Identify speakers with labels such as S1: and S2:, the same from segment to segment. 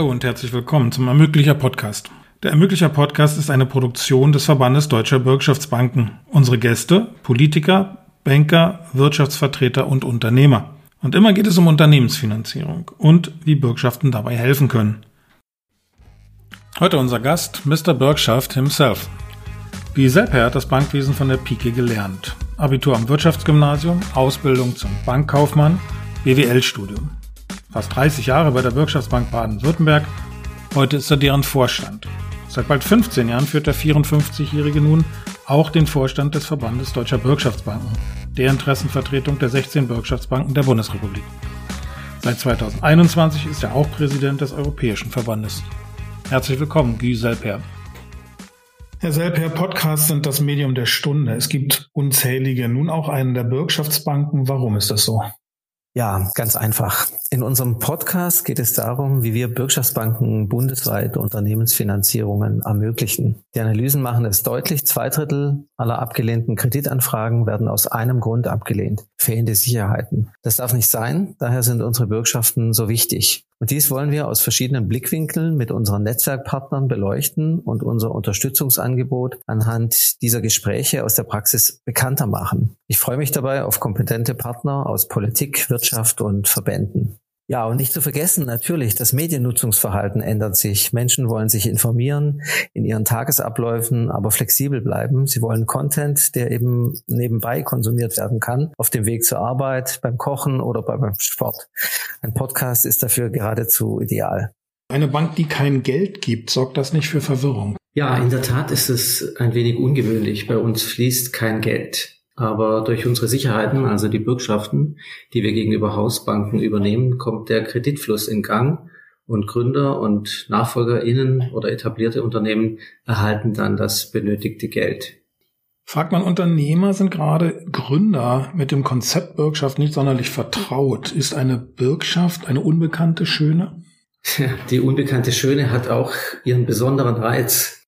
S1: Hallo und herzlich willkommen zum Ermöglicher Podcast. Der Ermöglicher Podcast ist eine Produktion des Verbandes Deutscher Bürgschaftsbanken. Unsere Gäste, Politiker, Banker, Wirtschaftsvertreter und Unternehmer. Und immer geht es um Unternehmensfinanzierung und wie Bürgschaften dabei helfen können. Heute unser Gast, Mr. Bürgschaft himself. Wie Seppert hat das Bankwesen von der Pike gelernt. Abitur am Wirtschaftsgymnasium, Ausbildung zum Bankkaufmann, BWL-Studium fast 30 Jahre bei der Bürgschaftsbank Baden-Württemberg. Heute ist er deren Vorstand. Seit bald 15 Jahren führt der 54-Jährige nun auch den Vorstand des Verbandes Deutscher Bürgschaftsbanken, der Interessenvertretung der 16 Bürgschaftsbanken der Bundesrepublik. Seit 2021 ist er auch Präsident des Europäischen Verbandes. Herzlich willkommen, Guy Selper. Herr Selper, Podcasts sind das Medium der Stunde. Es gibt unzählige, nun auch einen der Bürgschaftsbanken. Warum ist das so?
S2: Ja, ganz einfach. In unserem Podcast geht es darum, wie wir Bürgschaftsbanken bundesweit Unternehmensfinanzierungen ermöglichen. Die Analysen machen es deutlich, zwei Drittel aller abgelehnten Kreditanfragen werden aus einem Grund abgelehnt. Fehlende Sicherheiten. Das darf nicht sein, daher sind unsere Bürgschaften so wichtig. Und dies wollen wir aus verschiedenen Blickwinkeln mit unseren Netzwerkpartnern beleuchten und unser Unterstützungsangebot anhand dieser Gespräche aus der Praxis bekannter machen. Ich freue mich dabei auf kompetente Partner aus Politik, Wirtschaft und Verbänden. Ja, und nicht zu vergessen, natürlich, das Mediennutzungsverhalten ändert sich. Menschen wollen sich informieren in ihren Tagesabläufen, aber flexibel bleiben. Sie wollen Content, der eben nebenbei konsumiert werden kann, auf dem Weg zur Arbeit, beim Kochen oder beim Sport. Ein Podcast ist dafür geradezu ideal.
S1: Eine Bank, die kein Geld gibt, sorgt das nicht für Verwirrung?
S2: Ja, in der Tat ist es ein wenig ungewöhnlich. Bei uns fließt kein Geld. Aber durch unsere Sicherheiten, also die Bürgschaften, die wir gegenüber Hausbanken übernehmen, kommt der Kreditfluss in Gang und Gründer und NachfolgerInnen oder etablierte Unternehmen erhalten dann das benötigte Geld.
S1: Fragt man Unternehmer, sind gerade Gründer mit dem Konzept Bürgschaft nicht sonderlich vertraut. Ist eine Bürgschaft eine unbekannte Schöne?
S2: Die unbekannte Schöne hat auch ihren besonderen Reiz.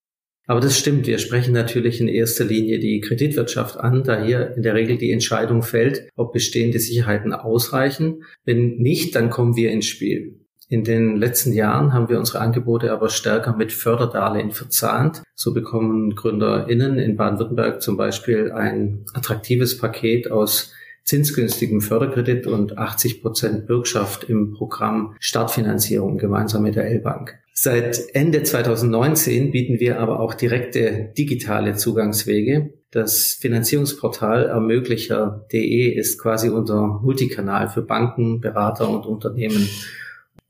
S2: Aber das stimmt. Wir sprechen natürlich in erster Linie die Kreditwirtschaft an, da hier in der Regel die Entscheidung fällt, ob bestehende Sicherheiten ausreichen. Wenn nicht, dann kommen wir ins Spiel. In den letzten Jahren haben wir unsere Angebote aber stärker mit Förderdarlehen verzahnt. So bekommen GründerInnen in Baden-Württemberg zum Beispiel ein attraktives Paket aus zinsgünstigem Förderkredit und 80 Prozent Bürgschaft im Programm Startfinanzierung gemeinsam mit der L-Bank. Seit Ende 2019 bieten wir aber auch direkte digitale Zugangswege. Das Finanzierungsportal ermöglicher.de ist quasi unser Multikanal für Banken, Berater und Unternehmen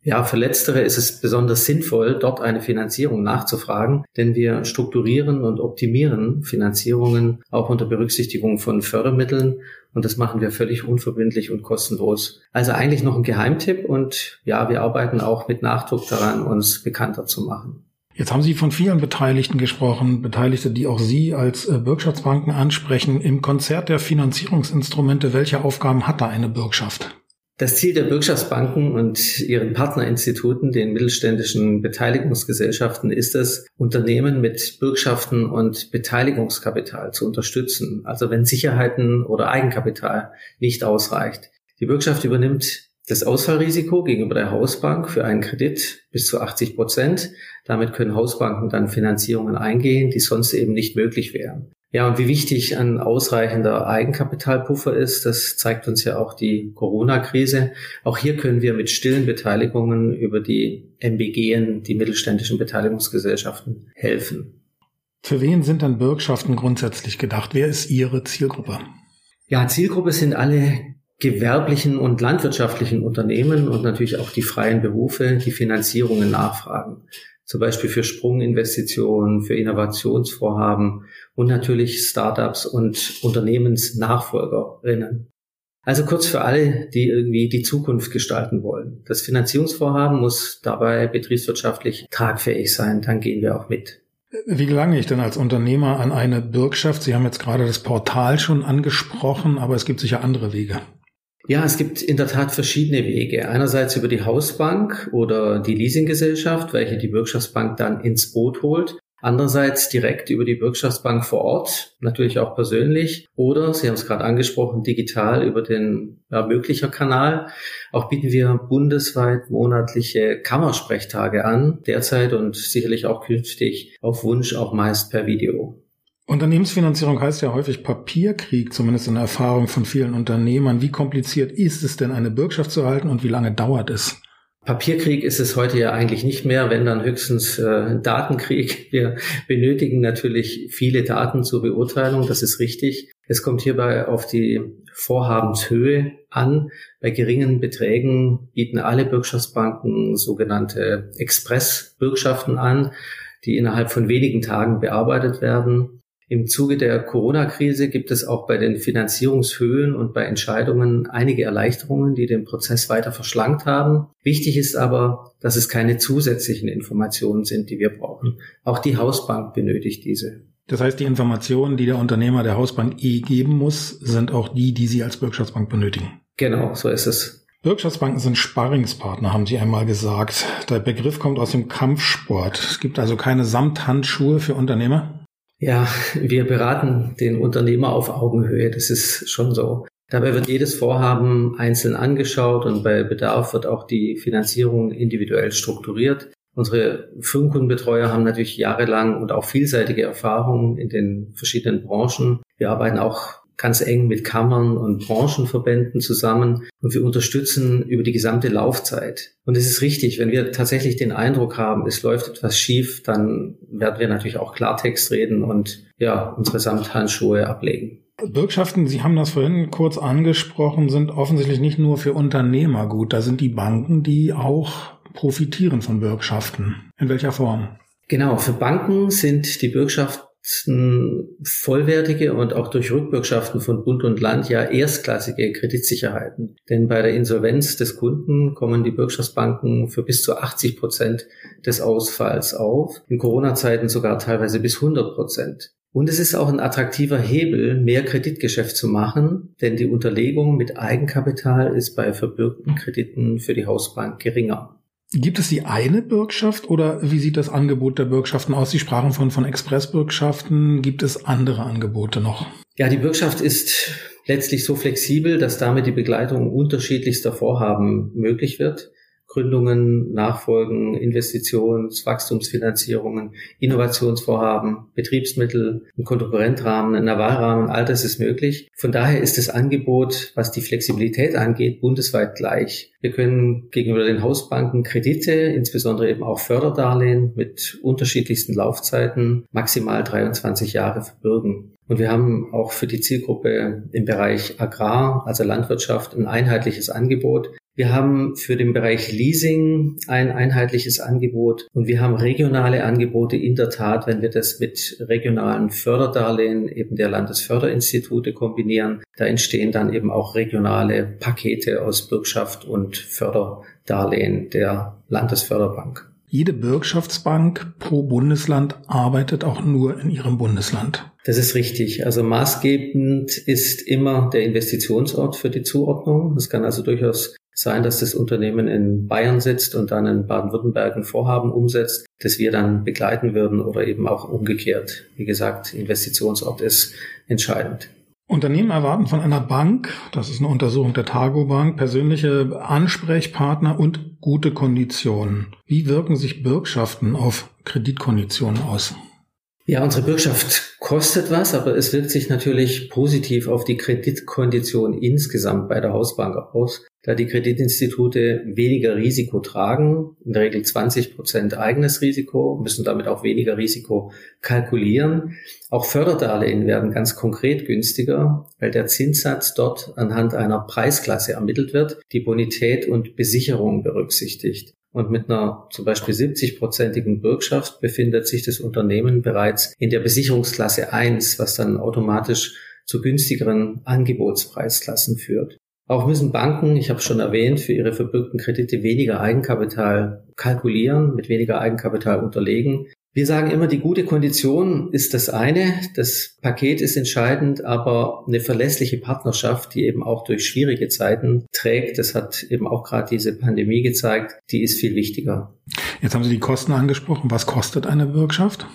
S2: ja, für Letztere ist es besonders sinnvoll, dort eine Finanzierung nachzufragen, denn wir strukturieren und optimieren Finanzierungen auch unter Berücksichtigung von Fördermitteln und das machen wir völlig unverbindlich und kostenlos. Also eigentlich noch ein Geheimtipp und ja, wir arbeiten auch mit Nachdruck daran, uns bekannter zu machen.
S1: Jetzt haben Sie von vielen Beteiligten gesprochen, Beteiligte, die auch Sie als äh, Bürgschaftsbanken ansprechen. Im Konzert der Finanzierungsinstrumente, welche Aufgaben hat da eine Bürgschaft?
S2: Das Ziel der Bürgschaftsbanken und ihren Partnerinstituten, den mittelständischen Beteiligungsgesellschaften, ist es, Unternehmen mit Bürgschaften und Beteiligungskapital zu unterstützen. Also wenn Sicherheiten oder Eigenkapital nicht ausreicht. Die Bürgschaft übernimmt das Ausfallrisiko gegenüber der Hausbank für einen Kredit bis zu 80 Prozent. Damit können Hausbanken dann Finanzierungen eingehen, die sonst eben nicht möglich wären. Ja, und wie wichtig ein ausreichender Eigenkapitalpuffer ist, das zeigt uns ja auch die Corona-Krise. Auch hier können wir mit stillen Beteiligungen über die MBGen, die mittelständischen Beteiligungsgesellschaften, helfen.
S1: Für wen sind dann Bürgschaften grundsätzlich gedacht? Wer ist Ihre Zielgruppe?
S2: Ja, Zielgruppe sind alle gewerblichen und landwirtschaftlichen Unternehmen und natürlich auch die freien Berufe, die Finanzierungen nachfragen zum Beispiel für Sprunginvestitionen, für Innovationsvorhaben und natürlich Startups und Unternehmensnachfolgerinnen. Also kurz für alle, die irgendwie die Zukunft gestalten wollen. Das Finanzierungsvorhaben muss dabei betriebswirtschaftlich tragfähig sein, dann gehen wir auch mit.
S1: Wie gelange ich denn als Unternehmer an eine Bürgschaft? Sie haben jetzt gerade das Portal schon angesprochen, aber es gibt sicher andere Wege.
S2: Ja, es gibt in der Tat verschiedene Wege. Einerseits über die Hausbank oder die Leasinggesellschaft, welche die Bürgschaftsbank dann ins Boot holt. Andererseits direkt über die Bürgschaftsbank vor Ort, natürlich auch persönlich oder, Sie haben es gerade angesprochen, digital über den ja, möglicher Kanal. Auch bieten wir bundesweit monatliche Kammersprechtage an, derzeit und sicherlich auch künftig auf Wunsch auch meist per Video.
S1: Unternehmensfinanzierung heißt ja häufig Papierkrieg, zumindest in der Erfahrung von vielen Unternehmern. Wie kompliziert ist es denn, eine Bürgschaft zu erhalten und wie lange dauert es?
S2: Papierkrieg ist es heute ja eigentlich nicht mehr, wenn dann höchstens äh, Datenkrieg. Wir benötigen natürlich viele Daten zur Beurteilung, das ist richtig. Es kommt hierbei auf die Vorhabenshöhe an. Bei geringen Beträgen bieten alle Bürgschaftsbanken sogenannte Express-Bürgschaften an, die innerhalb von wenigen Tagen bearbeitet werden. Im Zuge der Corona-Krise gibt es auch bei den Finanzierungshöhen und bei Entscheidungen einige Erleichterungen, die den Prozess weiter verschlankt haben. Wichtig ist aber, dass es keine zusätzlichen Informationen sind, die wir brauchen. Auch die Hausbank benötigt diese.
S1: Das heißt, die Informationen, die der Unternehmer der Hausbank eh geben muss, sind auch die, die Sie als Bürgschaftsbank benötigen.
S2: Genau, so ist es.
S1: Bürgschaftsbanken sind Sparringspartner, haben Sie einmal gesagt. Der Begriff kommt aus dem Kampfsport. Es gibt also keine Samthandschuhe für Unternehmer?
S2: Ja, wir beraten den Unternehmer auf Augenhöhe. Das ist schon so. Dabei wird jedes Vorhaben einzeln angeschaut und bei Bedarf wird auch die Finanzierung individuell strukturiert. Unsere Firmenkundenbetreuer haben natürlich jahrelang und auch vielseitige Erfahrungen in den verschiedenen Branchen. Wir arbeiten auch ganz eng mit Kammern und Branchenverbänden zusammen und wir unterstützen über die gesamte Laufzeit. Und es ist richtig, wenn wir tatsächlich den Eindruck haben, es läuft etwas schief, dann werden wir natürlich auch Klartext reden und ja, unsere Samthandschuhe ablegen.
S1: Bürgschaften, Sie haben das vorhin kurz angesprochen, sind offensichtlich nicht nur für Unternehmer gut. Da sind die Banken, die auch profitieren von Bürgschaften. In welcher Form?
S2: Genau, für Banken sind die Bürgschaften vollwertige und auch durch Rückbürgschaften von Bund und Land ja erstklassige Kreditsicherheiten. Denn bei der Insolvenz des Kunden kommen die Bürgschaftsbanken für bis zu 80 Prozent des Ausfalls auf, in Corona-Zeiten sogar teilweise bis 100 Prozent. Und es ist auch ein attraktiver Hebel, mehr Kreditgeschäft zu machen, denn die Unterlegung mit Eigenkapital ist bei verbürgten Krediten für die Hausbank geringer.
S1: Gibt es die eine Bürgschaft oder wie sieht das Angebot der Bürgschaften aus? Sie sprachen von, von Expressbürgschaften. Gibt es andere Angebote noch?
S2: Ja, die Bürgschaft ist letztlich so flexibel, dass damit die Begleitung unterschiedlichster Vorhaben möglich wird. Gründungen, Nachfolgen, Investitions-, Wachstumsfinanzierungen, Innovationsvorhaben, Betriebsmittel, ein Kontokorrentrahmen, ein Navalrahmen, all das ist möglich. Von daher ist das Angebot, was die Flexibilität angeht, bundesweit gleich. Wir können gegenüber den Hausbanken Kredite, insbesondere eben auch Förderdarlehen mit unterschiedlichsten Laufzeiten, maximal 23 Jahre verbürgen. Und wir haben auch für die Zielgruppe im Bereich Agrar, also Landwirtschaft, ein einheitliches Angebot. Wir haben für den Bereich Leasing ein einheitliches Angebot und wir haben regionale Angebote in der Tat, wenn wir das mit regionalen Förderdarlehen eben der Landesförderinstitute kombinieren. Da entstehen dann eben auch regionale Pakete aus Bürgschaft und Förderdarlehen der Landesförderbank.
S1: Jede Bürgschaftsbank pro Bundesland arbeitet auch nur in ihrem Bundesland.
S2: Das ist richtig. Also maßgebend ist immer der Investitionsort für die Zuordnung. Das kann also durchaus sein, dass das Unternehmen in Bayern sitzt und dann in Baden-Württemberg ein Vorhaben umsetzt, das wir dann begleiten würden oder eben auch umgekehrt. Wie gesagt, Investitionsort ist entscheidend.
S1: Unternehmen erwarten von einer Bank, das ist eine Untersuchung der Targo Bank, persönliche Ansprechpartner und gute Konditionen. Wie wirken sich Bürgschaften auf Kreditkonditionen aus?
S2: Ja, unsere Bürgschaft kostet was, aber es wirkt sich natürlich positiv auf die Kreditkondition insgesamt bei der Hausbank aus, da die Kreditinstitute weniger Risiko tragen, in der Regel 20 Prozent eigenes Risiko, müssen damit auch weniger Risiko kalkulieren. Auch Förderdarlehen werden ganz konkret günstiger, weil der Zinssatz dort anhand einer Preisklasse ermittelt wird, die Bonität und Besicherung berücksichtigt. Und mit einer zum Beispiel 70-prozentigen Bürgschaft befindet sich das Unternehmen bereits in der Besicherungsklasse 1, was dann automatisch zu günstigeren Angebotspreisklassen führt. Auch müssen Banken, ich habe schon erwähnt, für ihre verbürgten Kredite weniger Eigenkapital kalkulieren, mit weniger Eigenkapital unterlegen. Wir sagen immer, die gute Kondition ist das eine, das Paket ist entscheidend, aber eine verlässliche Partnerschaft, die eben auch durch schwierige Zeiten trägt, das hat eben auch gerade diese Pandemie gezeigt, die ist viel wichtiger.
S1: Jetzt haben Sie die Kosten angesprochen. Was kostet eine Bürgschaft?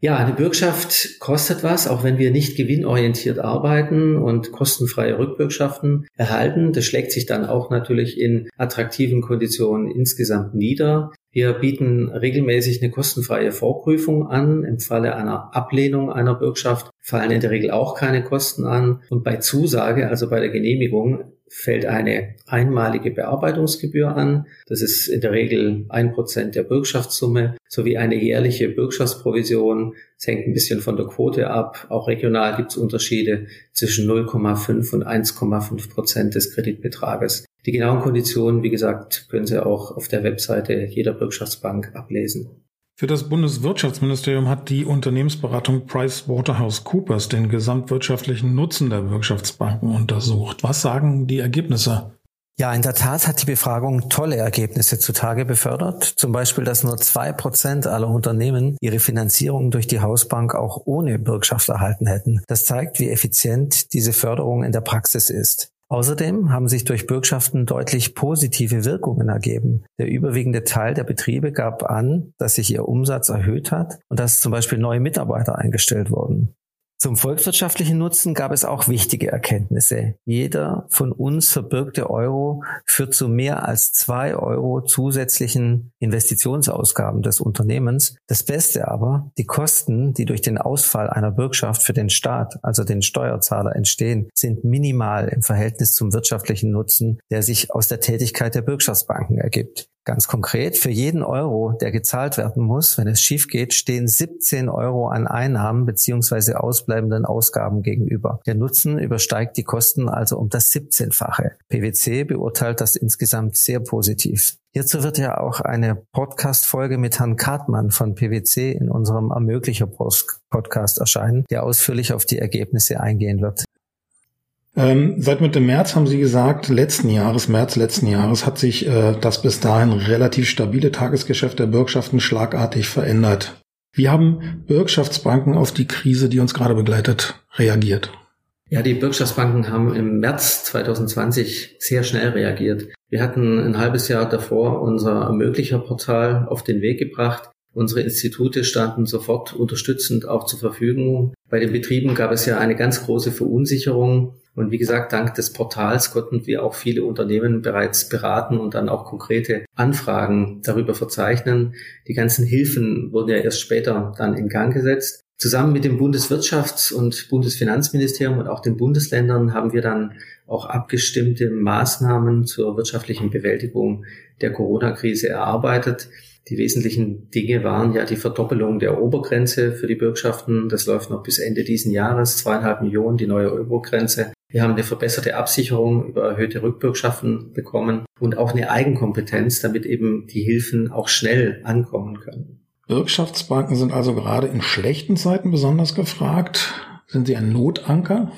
S2: Ja, eine Bürgschaft kostet was, auch wenn wir nicht gewinnorientiert arbeiten und kostenfreie Rückbürgschaften erhalten. Das schlägt sich dann auch natürlich in attraktiven Konditionen insgesamt nieder. Wir bieten regelmäßig eine kostenfreie Vorprüfung an. Im Falle einer Ablehnung einer Bürgschaft fallen in der Regel auch keine Kosten an. Und bei Zusage, also bei der Genehmigung, fällt eine einmalige Bearbeitungsgebühr an. Das ist in der Regel ein Prozent der Bürgschaftssumme sowie eine jährliche Bürgschaftsprovision. Es hängt ein bisschen von der Quote ab. Auch regional gibt es Unterschiede zwischen 0,5 und 1,5 Prozent des Kreditbetrages. Die genauen Konditionen, wie gesagt, können Sie auch auf der Webseite jeder Bürgschaftsbank ablesen.
S1: Für das Bundeswirtschaftsministerium hat die Unternehmensberatung PricewaterhouseCoopers den gesamtwirtschaftlichen Nutzen der Wirtschaftsbanken untersucht. Was sagen die Ergebnisse?
S3: Ja, in der Tat hat die Befragung tolle Ergebnisse zutage befördert. Zum Beispiel, dass nur zwei Prozent aller Unternehmen ihre Finanzierung durch die Hausbank auch ohne Bürgschaft erhalten hätten. Das zeigt, wie effizient diese Förderung in der Praxis ist. Außerdem haben sich durch Bürgschaften deutlich positive Wirkungen ergeben. Der überwiegende Teil der Betriebe gab an, dass sich ihr Umsatz erhöht hat und dass zum Beispiel neue Mitarbeiter eingestellt wurden. Zum volkswirtschaftlichen Nutzen gab es auch wichtige Erkenntnisse. Jeder von uns verbürgte Euro führt zu mehr als zwei Euro zusätzlichen Investitionsausgaben des Unternehmens. Das Beste aber, die Kosten, die durch den Ausfall einer Bürgschaft für den Staat, also den Steuerzahler, entstehen, sind minimal im Verhältnis zum wirtschaftlichen Nutzen, der sich aus der Tätigkeit der Bürgschaftsbanken ergibt. Ganz konkret, für jeden Euro, der gezahlt werden muss, wenn es schief geht, stehen 17 Euro an Einnahmen beziehungsweise ausbleibenden Ausgaben gegenüber. Der Nutzen übersteigt die Kosten also um das 17-fache. PwC beurteilt das insgesamt sehr positiv. Hierzu wird ja auch eine Podcast-Folge mit Herrn Kartmann von PwC in unserem Ermöglicher-Podcast erscheinen, der ausführlich auf die Ergebnisse eingehen wird.
S1: Ähm, seit Mitte März haben Sie gesagt, letzten Jahres, März letzten Jahres, hat sich äh, das bis dahin relativ stabile Tagesgeschäft der Bürgschaften schlagartig verändert. Wie haben Bürgschaftsbanken auf die Krise, die uns gerade begleitet, reagiert?
S2: Ja, die Bürgschaftsbanken haben im März 2020 sehr schnell reagiert. Wir hatten ein halbes Jahr davor unser Ermöglicher-Portal auf den Weg gebracht. Unsere Institute standen sofort unterstützend auch zur Verfügung. Bei den Betrieben gab es ja eine ganz große Verunsicherung. Und wie gesagt, dank des Portals konnten wir auch viele Unternehmen bereits beraten und dann auch konkrete Anfragen darüber verzeichnen. Die ganzen Hilfen wurden ja erst später dann in Gang gesetzt. Zusammen mit dem Bundeswirtschafts- und Bundesfinanzministerium und auch den Bundesländern haben wir dann auch abgestimmte Maßnahmen zur wirtschaftlichen Bewältigung der Corona-Krise erarbeitet. Die wesentlichen Dinge waren ja die Verdoppelung der Obergrenze für die Bürgschaften. Das läuft noch bis Ende diesen Jahres, zweieinhalb Millionen, die neue Obergrenze. Wir haben eine verbesserte Absicherung über erhöhte Rückbürgschaften bekommen und auch eine Eigenkompetenz, damit eben die Hilfen auch schnell ankommen können.
S1: Bürgschaftsbanken sind also gerade in schlechten Zeiten besonders gefragt. Sind sie ein Notanker?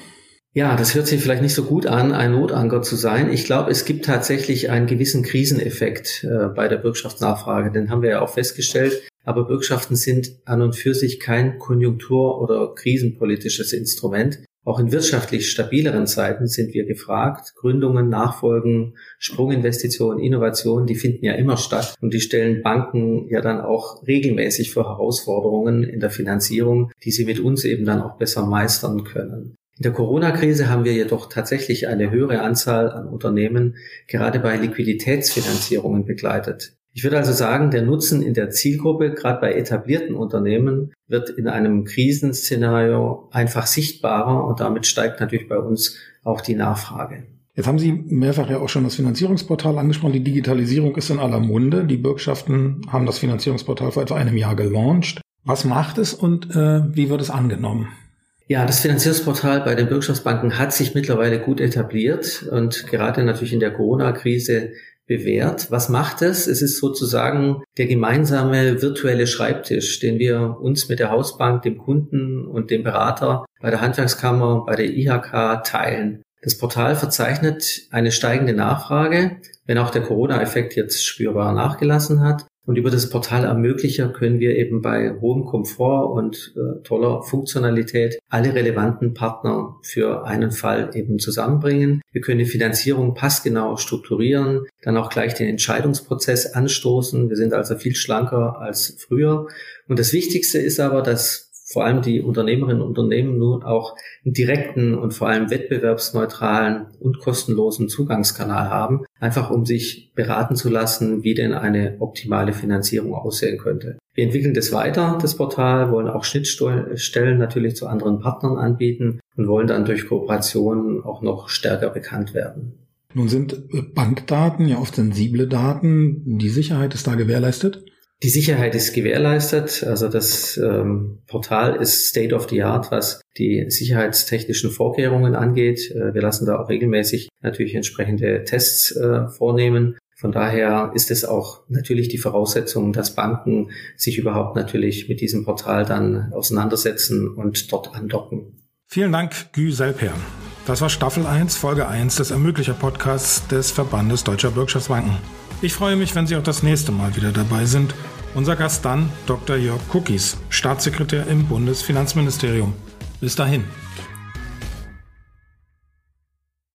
S2: Ja, das hört sich vielleicht nicht so gut an, ein Notanker zu sein. Ich glaube, es gibt tatsächlich einen gewissen Kriseneffekt äh, bei der Bürgschaftsnachfrage. Den haben wir ja auch festgestellt. Aber Bürgschaften sind an und für sich kein konjunktur- oder krisenpolitisches Instrument. Auch in wirtschaftlich stabileren Zeiten sind wir gefragt. Gründungen, Nachfolgen, Sprunginvestitionen, Innovationen, die finden ja immer statt und die stellen Banken ja dann auch regelmäßig vor Herausforderungen in der Finanzierung, die sie mit uns eben dann auch besser meistern können. In der Corona-Krise haben wir jedoch tatsächlich eine höhere Anzahl an Unternehmen gerade bei Liquiditätsfinanzierungen begleitet. Ich würde also sagen, der Nutzen in der Zielgruppe, gerade bei etablierten Unternehmen, wird in einem Krisenszenario einfach sichtbarer und damit steigt natürlich bei uns auch die Nachfrage.
S1: Jetzt haben Sie mehrfach ja auch schon das Finanzierungsportal angesprochen. Die Digitalisierung ist in aller Munde. Die Bürgschaften haben das Finanzierungsportal vor etwa einem Jahr gelauncht. Was macht es und äh, wie wird es angenommen?
S2: Ja, das Finanzierungsportal bei den Bürgschaftsbanken hat sich mittlerweile gut etabliert und gerade natürlich in der Corona-Krise bewährt. Was macht es? Es ist sozusagen der gemeinsame virtuelle Schreibtisch, den wir uns mit der Hausbank, dem Kunden und dem Berater bei der Handwerkskammer, bei der IHK teilen. Das Portal verzeichnet eine steigende Nachfrage, wenn auch der Corona-Effekt jetzt spürbar nachgelassen hat. Und über das Portal Ermöglicher können wir eben bei hohem Komfort und äh, toller Funktionalität alle relevanten Partner für einen Fall eben zusammenbringen. Wir können die Finanzierung passgenau strukturieren, dann auch gleich den Entscheidungsprozess anstoßen. Wir sind also viel schlanker als früher. Und das Wichtigste ist aber, dass vor allem die Unternehmerinnen und Unternehmen nun auch einen direkten und vor allem wettbewerbsneutralen und kostenlosen Zugangskanal haben, einfach um sich beraten zu lassen, wie denn eine optimale Finanzierung aussehen könnte. Wir entwickeln das weiter, das Portal, wollen auch Schnittstellen natürlich zu anderen Partnern anbieten und wollen dann durch Kooperationen auch noch stärker bekannt werden.
S1: Nun sind Bankdaten ja oft sensible Daten. Die Sicherheit ist da gewährleistet?
S2: Die Sicherheit ist gewährleistet. Also das ähm, Portal ist State of the Art, was die sicherheitstechnischen Vorkehrungen angeht. Äh, wir lassen da auch regelmäßig natürlich entsprechende Tests äh, vornehmen. Von daher ist es auch natürlich die Voraussetzung, dass Banken sich überhaupt natürlich mit diesem Portal dann auseinandersetzen und dort andocken.
S1: Vielen Dank, Gü Selpern. Das war Staffel 1, Folge 1 des Ermöglicher Podcasts des Verbandes Deutscher Bürgschaftsbanken. Ich freue mich, wenn Sie auch das nächste Mal wieder dabei sind. Unser Gast dann Dr. Jörg Cookies, Staatssekretär im Bundesfinanzministerium. Bis dahin.